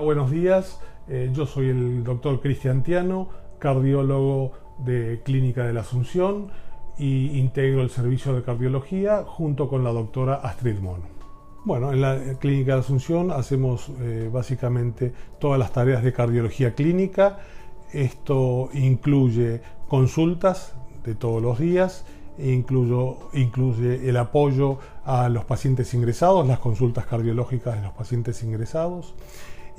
buenos días. Eh, yo soy el doctor Cristian Tiano, cardiólogo de Clínica de la Asunción y integro el servicio de cardiología junto con la doctora Astrid Mono. Bueno, en la Clínica de la Asunción hacemos eh, básicamente todas las tareas de cardiología clínica. Esto incluye consultas de todos los días, incluye el apoyo a los pacientes ingresados, las consultas cardiológicas de los pacientes ingresados,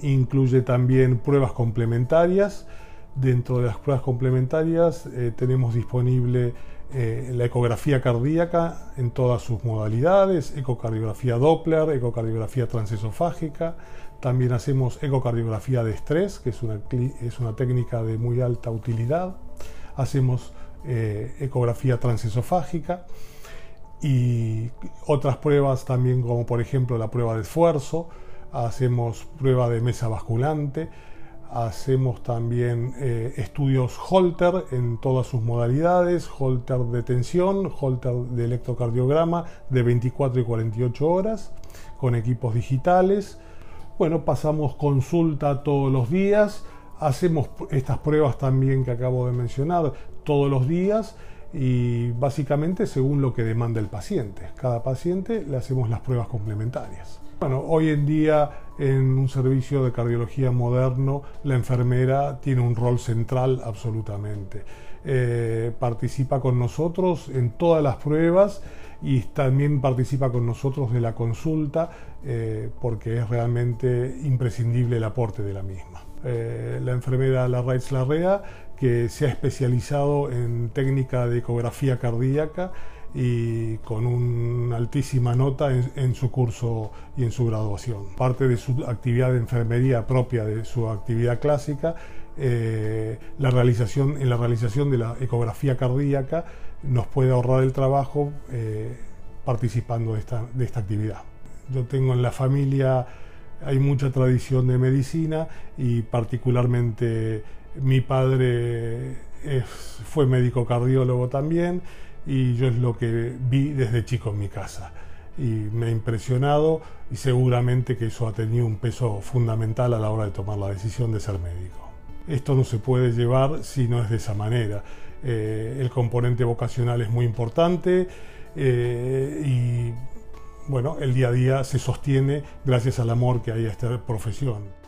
incluye también pruebas complementarias. Dentro de las pruebas complementarias eh, tenemos disponible eh, la ecografía cardíaca en todas sus modalidades, ecocardiografía Doppler, ecocardiografía transesofágica, también hacemos ecocardiografía de estrés, que es una, es una técnica de muy alta utilidad, hacemos eh, ecografía transesofágica. Y otras pruebas también como por ejemplo la prueba de esfuerzo, hacemos prueba de mesa basculante, hacemos también eh, estudios Holter en todas sus modalidades, Holter de tensión, Holter de electrocardiograma de 24 y 48 horas, con equipos digitales. Bueno, pasamos consulta todos los días, hacemos estas pruebas también que acabo de mencionar todos los días y básicamente según lo que demanda el paciente. Cada paciente le hacemos las pruebas complementarias. Bueno, hoy en día en un servicio de cardiología moderno la enfermera tiene un rol central absolutamente. Eh, participa con nosotros en todas las pruebas y también participa con nosotros de la consulta eh, porque es realmente imprescindible el aporte de la misma. Eh, la enfermera Larraitz Larrea que se ha especializado en técnica de ecografía cardíaca y con una altísima nota en, su curso y en su graduación. Parte de su actividad de enfermería propia de su actividad clásica, eh, la realización, en la realización de la ecografía cardíaca nos puede ahorrar el trabajo eh, participando de esta, de esta actividad. Yo tengo en la familia, hay mucha tradición de medicina y particularmente mi padre fue médico cardiólogo también y yo es lo que vi desde chico en mi casa. Y me ha impresionado y seguramente que eso ha tenido un peso fundamental a la hora de tomar la decisión de ser médico. Esto no se puede llevar si no es de esa manera. Eh, el componente vocacional es muy importante eh, y bueno, el día a día se sostiene gracias al amor que hay a esta profesión.